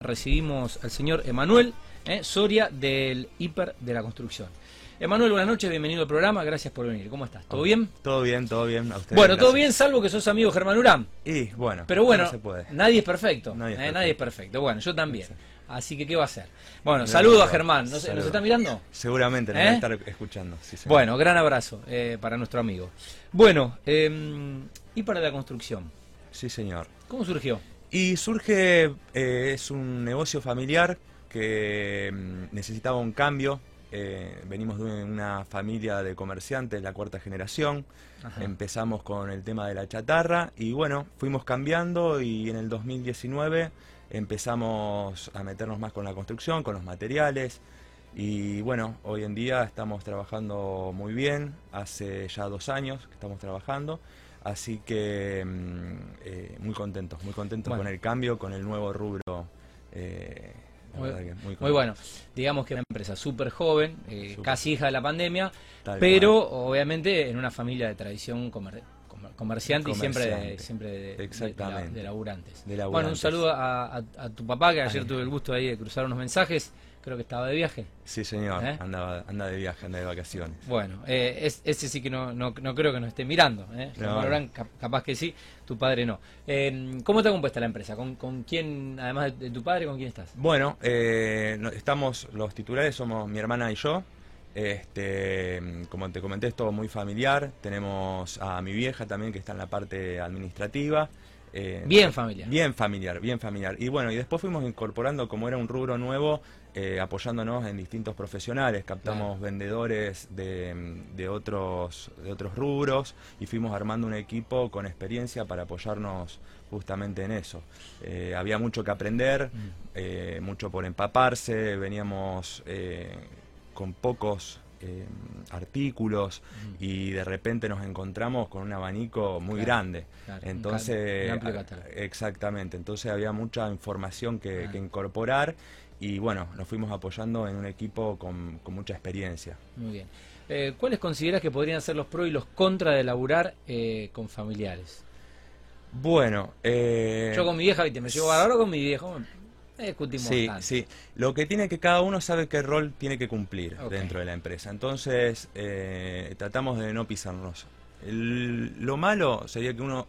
recibimos al señor Emanuel eh, Soria del Hiper de la Construcción. Emanuel, buenas noches, bienvenido al programa, gracias por venir. ¿Cómo estás? ¿Todo bien? Todo bien, todo bien. bueno, todo bien, salvo que sos amigo Germán Urán. Y bueno, pero bueno, nadie es perfecto. Eh, nadie es, perfecto. Bueno, yo también. Así que, ¿qué va a hacer? Bueno, saludo a Germán. ¿Nos, está mirando? Seguramente, nos va a ¿Eh? estar escuchando. bueno, gran abrazo para nuestro amigo. Bueno, eh, y para la construcción. Sí, señor. ¿Cómo surgió? Y surge, eh, es un negocio familiar que mm, necesitaba un cambio. Eh, venimos de una familia de comerciantes, la cuarta generación. Empezamos con el tema de la chatarra y bueno, fuimos cambiando y en el 2019 empezamos a meternos más con la construcción, con los materiales. Y bueno, hoy en día estamos trabajando muy bien, hace ya dos años que estamos trabajando Así que mm, eh, muy contentos, muy contentos con el cambio, con el nuevo rubro. Eh, muy, bueno. Digamos que es una empresa súper joven, eh, casi hija de la pandemia, pero obviamente en una familia de tradición comerciante y siempre de, siempre de, laburantes. Bueno, un saludo a, tu papá, que ayer tuve el gusto ahí de cruzar unos mensajes creo que estaba de viaje. Sí, señor, ¿Eh? anda de viaje, anda de vacaciones. Bueno, eh, ese sí que no, no, creo que nos esté mirando. ¿eh? capaz que sí, tu padre no. Eh, ¿Cómo está compuesta la empresa? ¿Con, ¿Con, quién, además de tu padre, con quién estás? Bueno, estamos, los titulares somos mi hermana y yo. Este, como te comenté, es todo muy familiar. Tenemos a mi vieja también que está en la parte administrativa. Eh, bien familiar. Bien familiar, bien familiar. Y bueno, y después fuimos incorporando, como era un rubro nuevo, eh, apoyándonos en distintos profesionales, captamos vendedores de, de, otros, de otros rubros y fuimos armando un equipo con experiencia para apoyarnos justamente en eso. Eh, había mucho que aprender, mm. mucho por empaparse, veníamos con pocos eh, artículos y de repente nos encontramos con un abanico muy grande. entonces, exactamente, entonces había mucha información que, incorporar y bueno, nos fuimos apoyando en un equipo con, mucha experiencia. Muy bien. Eh, ¿Cuáles consideras que podrían ser los pros y los contras de laburar eh, con familiares? Bueno, yo con mi vieja, ¿viste? me llevo ahora con mi viejo, sí, sí. Lo que tiene que cada uno sabe qué rol tiene que cumplir dentro de la empresa. Entonces, eh, tratamos de no pisarnos. lo malo sería que uno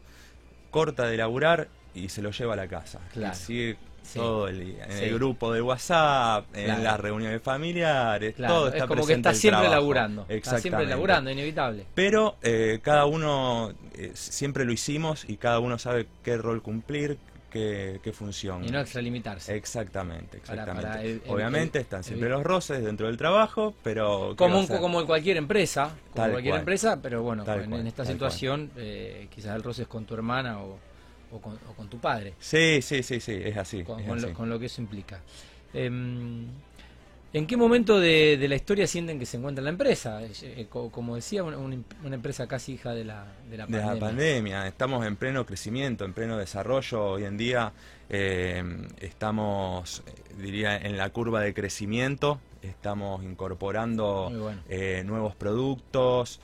corta de laburar y se lo lleva a la casa. Claro. sigue todo el. En el grupo de WhatsApp, en las reuniones familiares, todo está es como que está siempre laburando. Está siempre laburando, inevitable. Pero eh, cada uno, eh, siempre lo hicimos y cada uno sabe qué rol cumplir, qué, función. Y no extralimitarse. Exactamente, exactamente. Obviamente están siempre los roces dentro del trabajo, pero... Como, como en cualquier empresa, como cualquier empresa, pero bueno, en, esta situación eh, quizás el roce es con tu hermana o, con, tu padre. Sí, sí, sí, sí, es así. Con, Lo, que eso implica. Em, ¿En qué momento de, la historia sienten que se encuentra la empresa? Eh, como decía, una, empresa casi hija de la, de la pandemia. De la pandemia. Estamos en pleno crecimiento, en pleno desarrollo. Hoy en día eh, estamos, eh, diría, en la curva de crecimiento. Estamos incorporando nuevos productos.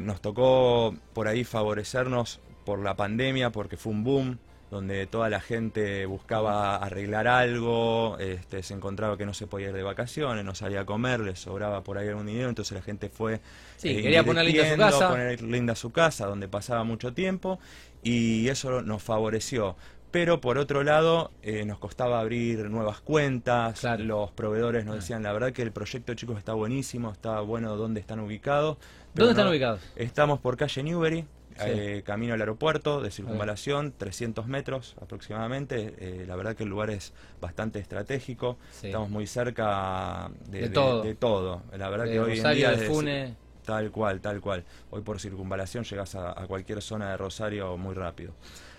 nos tocó por ahí favorecernos por la pandemia porque fue un boom donde toda la gente buscaba arreglar algo, este, se encontraba que no se podía ir de vacaciones, no salía a comer, le sobraba por ahí algún dinero, entonces la gente fue sí, eh, quería poner linda su casa, poner linda su casa, donde pasaba mucho tiempo, y eso nos favoreció. Pero por otro lado, eh, nos costaba abrir nuevas cuentas, los proveedores nos decían, la verdad que el proyecto chicos está buenísimo, está bueno dónde están ubicados. ¿Dónde están ubicados? Estamos por calle Newbery, eh, camino al aeropuerto de circunvalación, 300 metros aproximadamente. Eh, la verdad que el lugar es bastante estratégico. Estamos muy cerca de, todo. La verdad que hoy en día... De Tal cual, tal cual. Hoy por circunvalación llegas a, cualquier zona de Rosario muy rápido.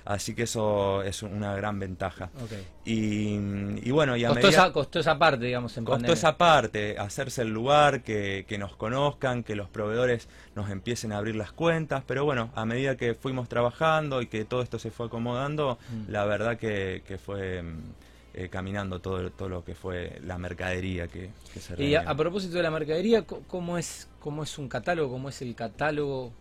Así que eso es una gran ventaja. Y, bueno, y a costó, esa, costó esa parte, digamos, en Costó esa parte, hacerse el lugar, que, nos conozcan, que los proveedores nos empiecen a abrir las cuentas, pero bueno, a medida que fuimos trabajando y que todo esto se fue acomodando, mm. la verdad que, que fue eh, caminando todo, todo lo que fue la mercadería que, se Y a, propósito de la mercadería, ¿cómo es, ¿cómo es un catálogo? ¿Cómo es el catálogo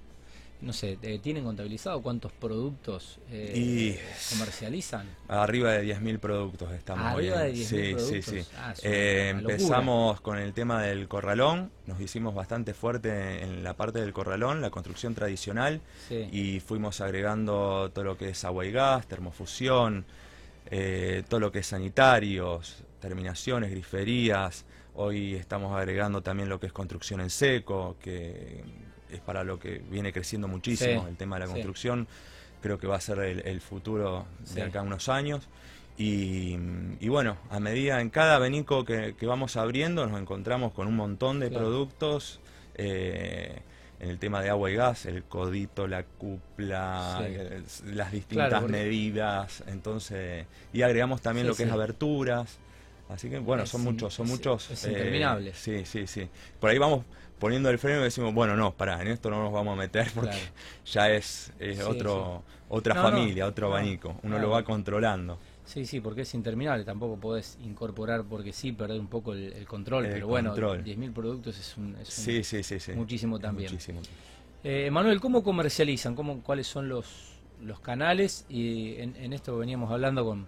no sé, eh, ¿tienen contabilizado cuántos productos eh, comercializan? Arriba de 10.000 productos estamos Arriba de 10.000 sí, productos. Sí, sí, ah, eh, empezamos con el tema del corralón, nos hicimos bastante fuerte en la parte del corralón, la construcción tradicional, y fuimos agregando todo lo que es agua y gas, termofusión, todo lo que es sanitarios, terminaciones, griferías. Hoy estamos agregando también lo que es construcción en seco, que es para lo que viene creciendo muchísimo, el tema de la construcción. Creo que va a ser el, futuro de acá a unos años. Y, bueno, a medida en cada abanico que, vamos abriendo nos encontramos con un montón de productos. Eh, en el tema de agua y gas, el codito, la cupla, eh, las distintas medidas, entonces y agregamos también lo que es aberturas, así que bueno, son muchos, son muchos, es interminables. Sí, sí, sí. Por ahí vamos poniendo el freno decimos, bueno, no, pará, en esto no nos vamos a meter porque ya es, otro otra familia, otro abanico, uno lo va controlando. Sí, sí, porque es interminable, tampoco podés incorporar porque sí, perder un poco el, control, pero bueno, 10.000 productos es, un, sí, sí, sí, muchísimo también. Muchísimo. Eh, Manuel, ¿cómo comercializan? ¿Cómo, ¿Cuáles son los, los canales? Y en, esto veníamos hablando con,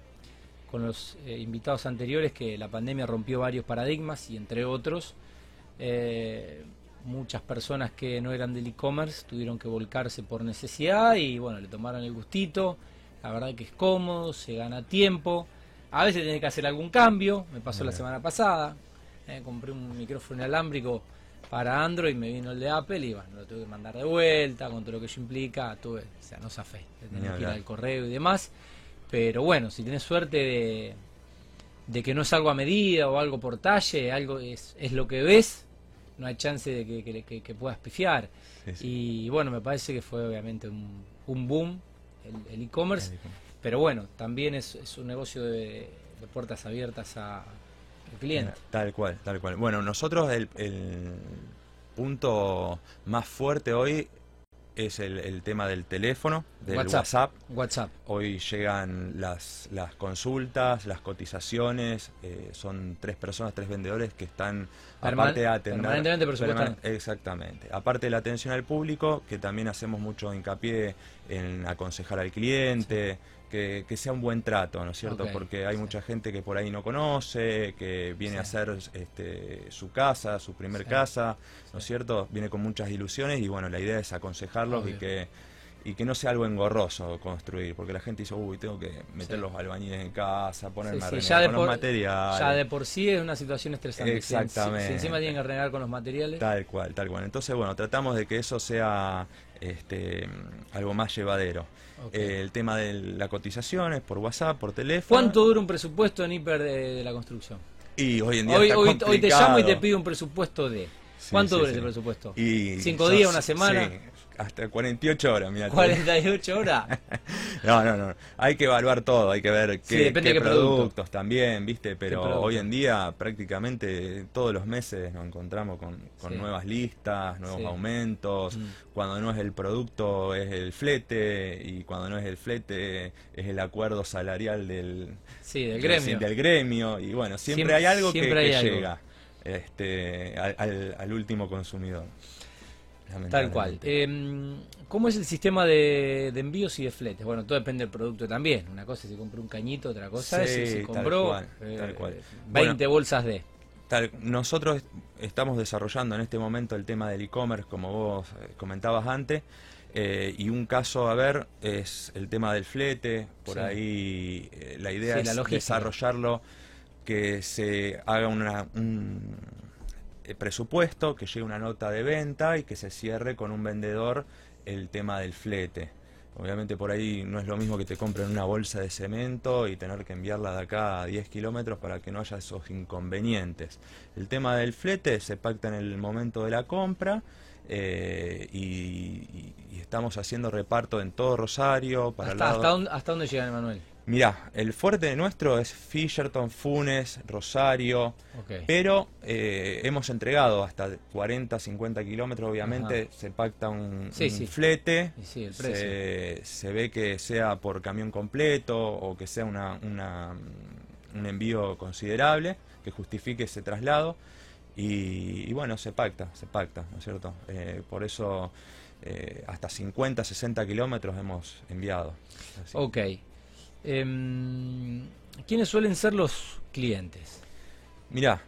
con los eh, invitados anteriores que la pandemia rompió varios paradigmas y entre otros... Eh, muchas personas que no eran del e-commerce tuvieron que volcarse por necesidad y bueno, le tomaron el gustito. La verdad que es cómodo, se gana tiempo. A veces tiene que hacer algún cambio, me pasó la semana pasada. Eh, compré un micrófono inalámbrico para Android, me vino el de Apple y bueno, lo tuve que mandar de vuelta con todo lo que eso implica. Tuve, o sea, no zafé, tenía que ir al correo y demás. Pero bueno, si tienes suerte de, de que no es algo a medida o algo por talle, algo es, es lo que ves, no hay chance de que, que, puedas pifiar. Y bueno, me parece que fue obviamente un, un boom el e-commerce, pero bueno, también es, es un negocio de, puertas abiertas a, al cliente. Tal cual, tal cual. Bueno, nosotros el, el punto más fuerte hoy es el, tema del teléfono, del WhatsApp. WhatsApp. Hoy llegan las, las consultas, las cotizaciones, eh, son tres personas, tres vendedores que están, aparte de atender... Permanentemente Exactamente. Aparte de la atención al público, que también hacemos mucho hincapié en aconsejar al cliente, que, sea un buen trato, ¿no es cierto? Porque hay mucha gente que por ahí no conoce, que viene a hacer este, su casa, su primer casa, ¿no es cierto? Viene con muchas ilusiones y bueno, la idea es aconsejarlos y que y que no sea algo engorroso construir, porque la gente dice, uy, tengo que meter los albañiles en casa, ponerme a renegar con los materiales. Ya de por sí es una situación estresante. Exactamente. Si, encima tienen que renegar con los materiales. Tal cual, tal cual. Entonces, bueno, tratamos de que eso sea este, algo más llevadero. Eh, el tema de la cotización es por WhatsApp, por teléfono. ¿Cuánto dura un presupuesto en hiper de, la construcción? Y hoy en día hoy, hoy, te llamo y te pido un presupuesto de... ¿Cuánto dura ese presupuesto? ¿Cinco días, una semana? Hasta 48 horas, mira. 48 horas. no, no, no. Hay que evaluar todo, hay que ver qué, productos también, ¿viste? Pero hoy en día prácticamente todos los meses nos encontramos con, nuevas listas, nuevos aumentos. Mm. Cuando no es el producto es el flete y cuando no es el flete es el acuerdo salarial del, del gremio. Del gremio. Y bueno, siempre, hay algo que, llega este, al último consumidor. Tal cual. Eh, ¿Cómo es el sistema de, envíos y de fletes? Bueno, todo depende del producto también. Una cosa es si compró un cañito, otra cosa es si compró 20 eh, bolsas de... nosotros estamos desarrollando en este momento el tema del e-commerce, como vos eh, comentabas antes, eh, y un caso a ver es el tema del flete. Por ahí la idea es desarrollarlo, que se haga una, un, eh, presupuesto, que llegue una nota de venta y que se cierre con un vendedor el tema del flete. Obviamente por ahí no es lo mismo que te compren una bolsa de cemento y tener que enviarla de acá a 10 kilómetros para que no haya esos inconvenientes. El tema del flete se pacta en el momento de la compra eh, y, estamos haciendo reparto en todo Rosario. Para ¿Hasta, hasta, dónde, ¿Hasta dónde llegan, Emanuel? Mirá, el fuerte nuestro es Fisherton, Funes, Rosario, pero eh, hemos entregado hasta 40, 50 kilómetros, obviamente se pacta un, flete, se, ve que sea por camión completo o que sea una, un envío considerable que justifique ese traslado Y, bueno, se pacta, se pacta, ¿no es cierto? Eh, por eso eh, hasta 50, 60 kilómetros hemos enviado. Ok. Em, ¿Quiénes suelen ser los clientes? Mirá,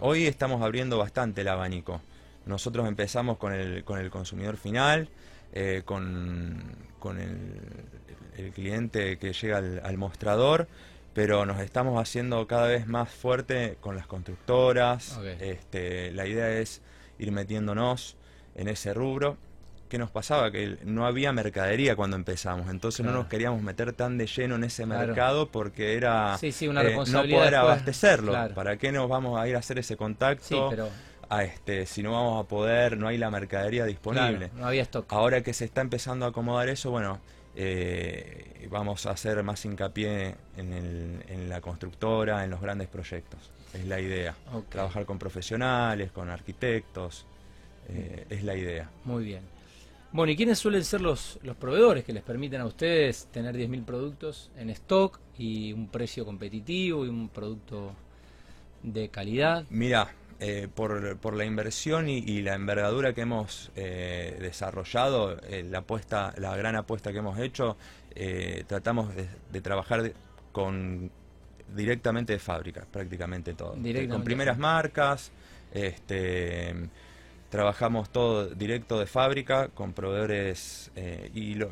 hoy estamos abriendo bastante el abanico. Nosotros empezamos con el, con el consumidor final, con, con el, el cliente que llega al, mostrador, pero nos estamos haciendo cada vez más fuerte con las constructoras. Este, la idea es ir metiéndonos en ese rubro. ¿Qué nos pasaba? Que no había mercadería cuando empezamos, entonces no nos queríamos meter tan de lleno en ese mercado porque era una eh, no poder abastecerlo. ¿Para qué nos vamos a ir a hacer ese contacto? a este, si no vamos a poder, no hay la mercadería disponible. no había stock. Ahora que se está empezando a acomodar eso, bueno, eh, vamos a hacer más hincapié en, la constructora, en los grandes proyectos. Es la idea. Trabajar con profesionales, con arquitectos, eh, es la idea. Muy bien. Bueno, ¿y quiénes suelen ser los, los proveedores que les permiten a ustedes tener 10.000 productos en stock y un precio competitivo y un producto de calidad? Mira, eh, por, por, la inversión y, la envergadura que hemos eh, desarrollado, eh, la, apuesta, la gran apuesta que hemos hecho, tratamos de, trabajar con directamente de fábrica, prácticamente todo. Con primeras marcas, este, trabajamos todo directo de fábrica, con proveedores y lo,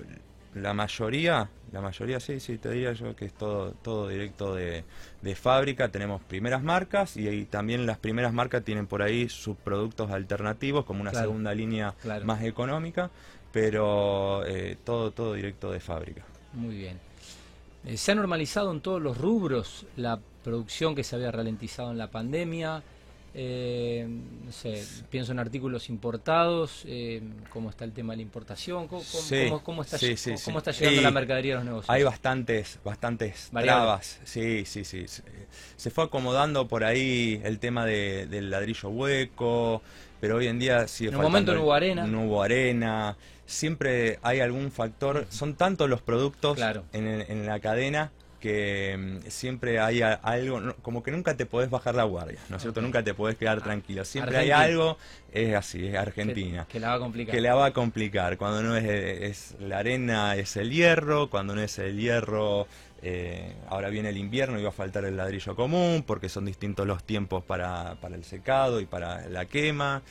la mayoría, la mayoría sí, sí, te diría yo que es todo, todo directo de, fábrica. Tenemos primeras marcas y, también las primeras marcas tienen por ahí sus productos alternativos como una segunda línea más económica, pero eh, todo, todo directo de fábrica. Muy bien. Eh, ¿Se ha normalizado en todos los rubros la producción que se había ralentizado en la pandemia? Eh, no sé, pienso en artículos importados, eh, cómo está el tema de la importación, cómo, está, llegando la mercadería a los negocios. Hay bastantes, bastantes trabas, sí, sí, sí. Se fue acomodando por ahí el tema del ladrillo hueco, pero hoy en día sigue En un momento no hubo arena. No hubo arena, siempre hay algún factor, son tantos los productos en, en la cadena que mm, siempre hay algo, como que nunca te podés bajar la guardia, ¿no es cierto? Nunca te podés quedar ah, tranquilo. Siempre hay algo, es así, es Argentina. Que, la va a complicar. Que la va a complicar. Cuando no es, es la arena, es el hierro. Cuando no es el hierro, eh, ahora viene el invierno y va a faltar el ladrillo común, porque son distintos los tiempos para, para el secado y para la quema.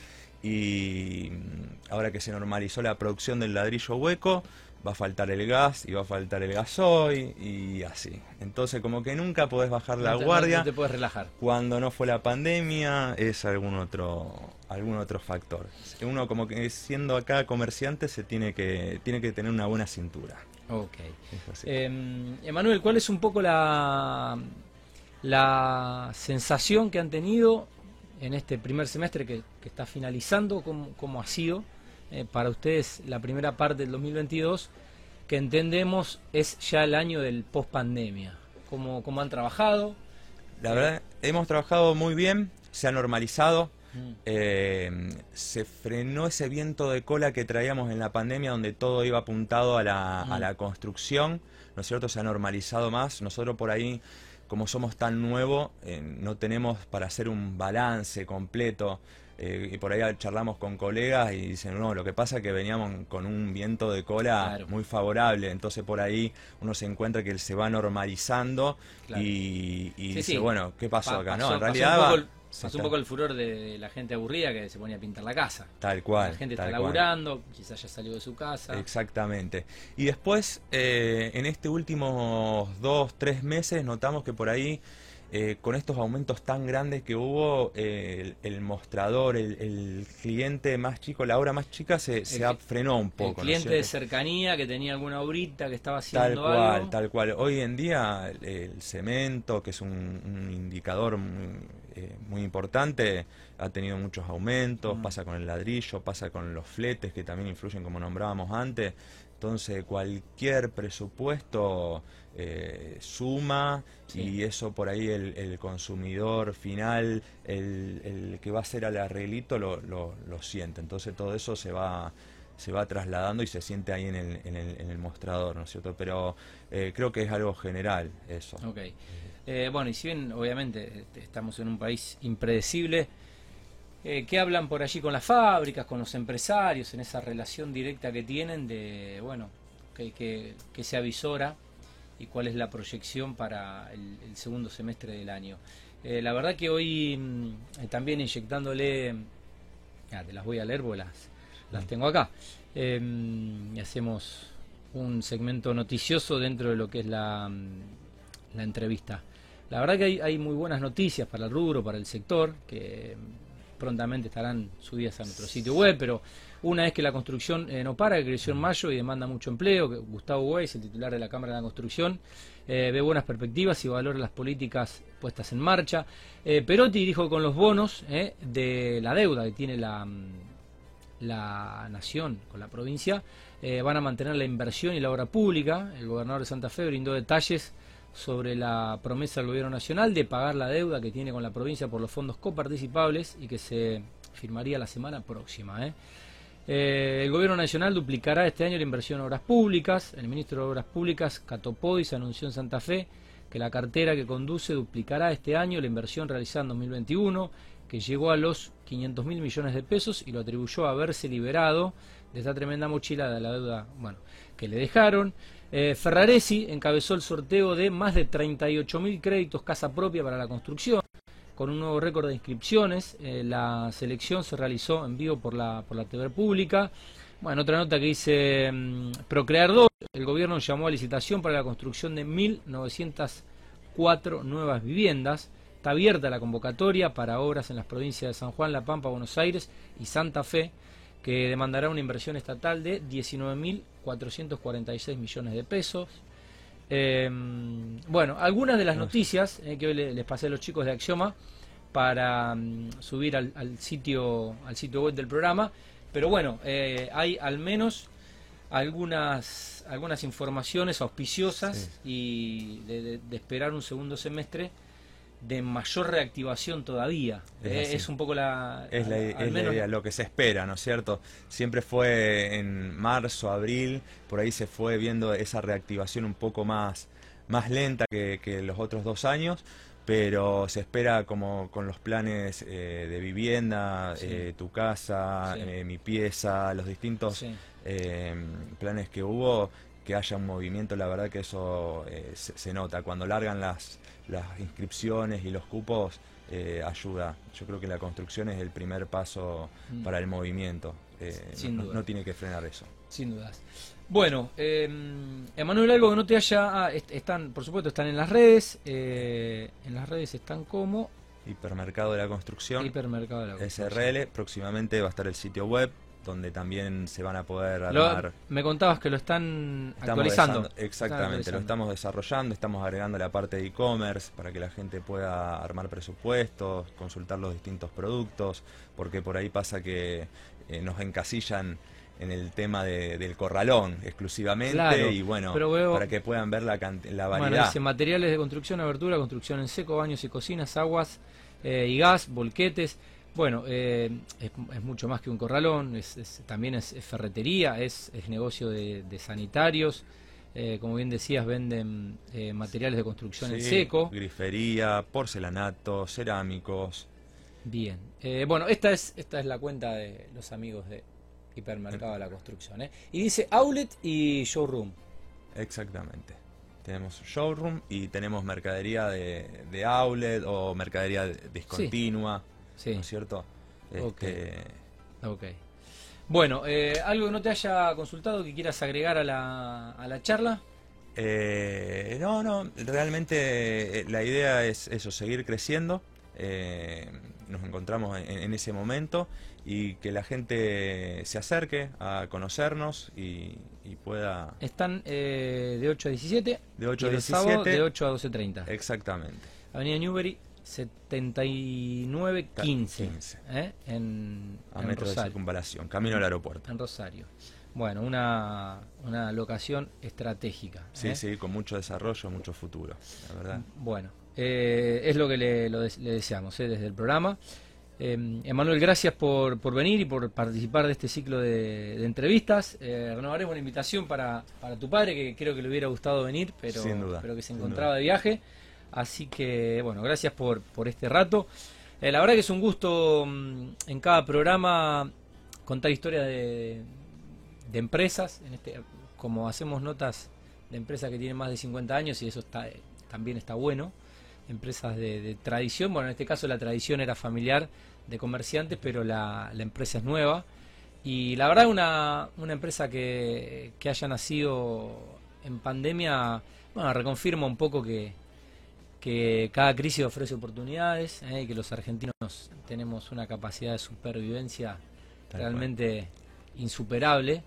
Y mm, ahora que se normalizó la producción del ladrillo hueco, va a faltar el gas y va a faltar el gasoil y así. Entonces como que nunca podés bajar la guardia. No te puedes relajar. Cuando no fue la pandemia es algún otro algún otro factor. Uno como que siendo acá comerciante se tiene que tiene que tener una buena cintura. Ok. Eh, Emanuel, ¿cuál es un poco la la sensación que han tenido en este primer semestre que, está finalizando? ¿Cómo, cómo ha sido? Eh, para ustedes la primera parte del 2022, que entendemos es ya el año del post pandemia. ¿Cómo, cómo han trabajado? La verdad, hemos trabajado muy bien, se ha normalizado. Mm. Eh, se frenó ese viento de cola que traíamos en la pandemia donde todo iba apuntado a la, a mm. la construcción, ¿no es cierto? Se ha normalizado más. Nosotros por ahí, como somos tan nuevos, eh, no tenemos para hacer un balance completo eh, y por ahí charlamos con colegas y dicen, no, lo que pasa es que veníamos con un viento de cola muy favorable, entonces por ahí uno se encuentra que se va normalizando y, dice, bueno, ¿qué pasó acá? no, en realidad... Pasó un poco el furor de, la gente aburrida que se ponía a pintar la casa. Tal cual. La gente está laburando, quizás ya salió de su casa. Exactamente. Y después, eh, en este últimos dos, tres meses, notamos que por ahí eh, con estos aumentos tan grandes que hubo, eh, el, mostrador, el, cliente más chico, la obra más chica se, se frenó un poco. El cliente de cercanía que tenía alguna obrita que estaba haciendo tal cual, Tal cual, Hoy en día el, cemento, que es un, indicador eh, muy, importante, ha tenido muchos aumentos, mm. pasa con el ladrillo, pasa con los fletes que también influyen como nombrábamos antes. Entonces cualquier presupuesto eh, suma y eso por ahí el, consumidor final, el, que va a hacer al arreglito lo, lo, siente. Entonces todo eso se va se va trasladando y se siente ahí en el, en el, en el mostrador, ¿no es cierto? Pero eh, creo que es algo general eso. Ok. Eh, bueno, y si bien obviamente estamos en un país impredecible, eh, ¿Qué hablan por allí con las fábricas, con los empresarios, en esa relación directa que tienen de, bueno, que, se avisora y cuál es la proyección para el, segundo semestre del año? Eh, la verdad que hoy mm, también inyectándole, te las voy a leer las, tengo acá, em, y hacemos un segmento noticioso dentro de lo que es la, mm, la entrevista. La verdad que hay, hay, muy buenas noticias para el rubro, para el sector, que prontamente estarán subidas a nuestro sitio web, pero una es que la construcción eh, no para, que creció en mayo y demanda mucho empleo, que Gustavo Weiss, el titular de la Cámara de la Construcción, eh, ve buenas perspectivas y valora las políticas puestas en marcha. Eh, Perotti dijo con los bonos de la deuda que tiene la, mm, la nación con la provincia, van a mantener la inversión y la obra pública. El gobernador de Santa Fe brindó detalles sobre la promesa del gobierno nacional de pagar la deuda que tiene con la provincia por los fondos coparticipables y que se firmaría la semana próxima. ¿eh? Eh, el gobierno nacional duplicará este año la inversión en obras públicas. El ministro de Obras Públicas, Catopodis, anunció en Santa Fe que la cartera que conduce duplicará este año la inversión realizada en 2021, que llegó a los 500 mil millones de pesos y lo atribuyó a haberse liberado de esta tremenda mochila de la deuda bueno, que le dejaron. Eh, Ferraresi encabezó el sorteo de más de 38.000 créditos casa propia para la construcción, con un nuevo récord de inscripciones. Eh, la selección se realizó en vivo por la, por la TV pública. Bueno, otra nota que dice mm, Procrear 2, el gobierno llamó a licitación para la construcción de 1.904 nuevas viviendas. Está abierta la convocatoria para obras en las provincias de San Juan, La Pampa, Buenos Aires y Santa Fe que demandará una inversión estatal de 19.446 millones de pesos. Em, bueno, algunas de las noticias eh, que hoy les pasé a los chicos de Axioma para mm, subir al, sitio al sitio web del programa, pero bueno, eh, hay al menos algunas algunas informaciones auspiciosas y de esperar un segundo semestre de mayor reactivación todavía. Es, eh, un poco la... Es la, idea, lo que se espera, ¿no es cierto? Siempre fue en marzo, abril, por ahí se fue viendo esa reactivación un poco más, más lenta que, los otros dos años, pero se espera como con los planes eh, de vivienda, eh, tu casa, mi pieza, los distintos planes que hubo, que haya un movimiento, la verdad que eso se nota. Cuando largan las las inscripciones y los cupos eh, ayuda. Yo creo que la construcción es el primer paso mm. para el movimiento. Eh, no, tiene que frenar eso. Sin dudas. Bueno, eh, Emanuel, algo que no te haya... Ah, están, por supuesto, están en las redes. Eh, en las redes están como... Hipermercado de la Construcción. Hipermercado de la Construcción. SRL. Próximamente va a estar el sitio web donde también se van a poder armar. me contabas que lo están actualizando. Exactamente, lo estamos desarrollando, estamos agregando la parte de e-commerce para que la gente pueda armar presupuestos, consultar los distintos productos, porque por ahí pasa que eh, nos encasillan en el tema del corralón exclusivamente y bueno, para que puedan ver la, la variedad. Bueno, materiales de construcción, abertura, construcción en seco, baños y cocinas, aguas eh, y gas, volquetes. Bueno, eh, es, mucho más que un corralón, es, también es, ferretería, es, negocio de, sanitarios. Eh, como bien decías, venden eh, materiales de construcción en seco. Grifería, porcelanato, cerámicos. Bien. bueno, esta es, esta es la cuenta de los amigos de Hipermercado de la Construcción. Y dice outlet y showroom. Exactamente. Tenemos showroom y tenemos mercadería de, outlet o mercadería discontinua. Sí. ¿No es cierto? Este... Ok. Bueno, eh, ¿algo que no te haya consultado que quieras agregar a la, a la charla? Eh, no, no, realmente eh, la idea es eso, seguir creciendo. nos encontramos en, ese momento y que la gente se acerque a conocernos y, pueda... Están de 8 a 17. De 8 a 17. de 8 a 12.30. Exactamente. Avenida Newbery, 7915 ¿eh? en, a metro de circunvalación, camino al aeropuerto. En Rosario. Bueno, una, una locación estratégica. Sí, ¿eh? sí, con mucho desarrollo, mucho futuro, la verdad. Bueno, eh, es lo que le, deseamos desde el programa. Emanuel, gracias por, por, venir y por participar de este ciclo de, entrevistas. renovaremos la invitación para, para tu padre, que creo que le hubiera gustado venir, pero, pero que se encontraba de viaje. Así que, bueno, gracias por, por este rato. la verdad que es un gusto mm, en cada programa contar historias de, de empresas, en este, como hacemos notas de empresas que tienen más de 50 años y eso está, también está bueno, empresas de, tradición, bueno, en este caso la tradición era familiar de comerciantes, pero la, empresa es nueva. Y la verdad una, una empresa que, que haya nacido en pandemia, bueno, reconfirma un poco que, que cada crisis ofrece oportunidades ¿eh? y que los argentinos tenemos una capacidad de supervivencia realmente insuperable.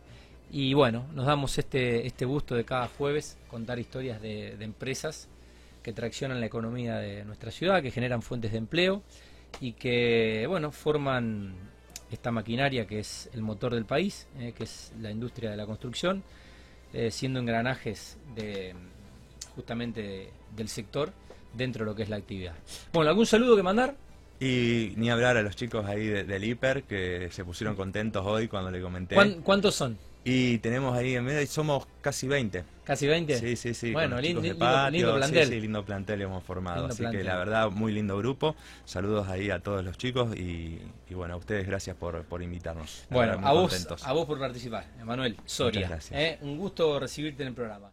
Y bueno, nos damos este, este gusto de cada jueves contar historias de, empresas que traccionan la economía de nuestra ciudad, que generan fuentes de empleo y que, bueno, forman esta maquinaria que es el motor del país, eh, que es la industria de la construcción, eh, siendo engranajes de justamente del sector dentro de lo que es la actividad. Bueno, ¿algún saludo que mandar? Y ni hablar a los chicos ahí del hiper que se pusieron contentos hoy cuando le comenté. ¿Cuántos son? Y tenemos ahí en medio, y somos casi 20. ¿Casi 20? Sí, sí, sí. Bueno, lindo, plantel. Sí, sí, lindo plantel hemos formado. así que la verdad, muy lindo grupo. Saludos ahí a todos los chicos y, bueno, a ustedes gracias por, por invitarnos. Bueno, a vos, a vos por participar, Emanuel Soria. Gracias. Eh, un gusto recibirte en el programa.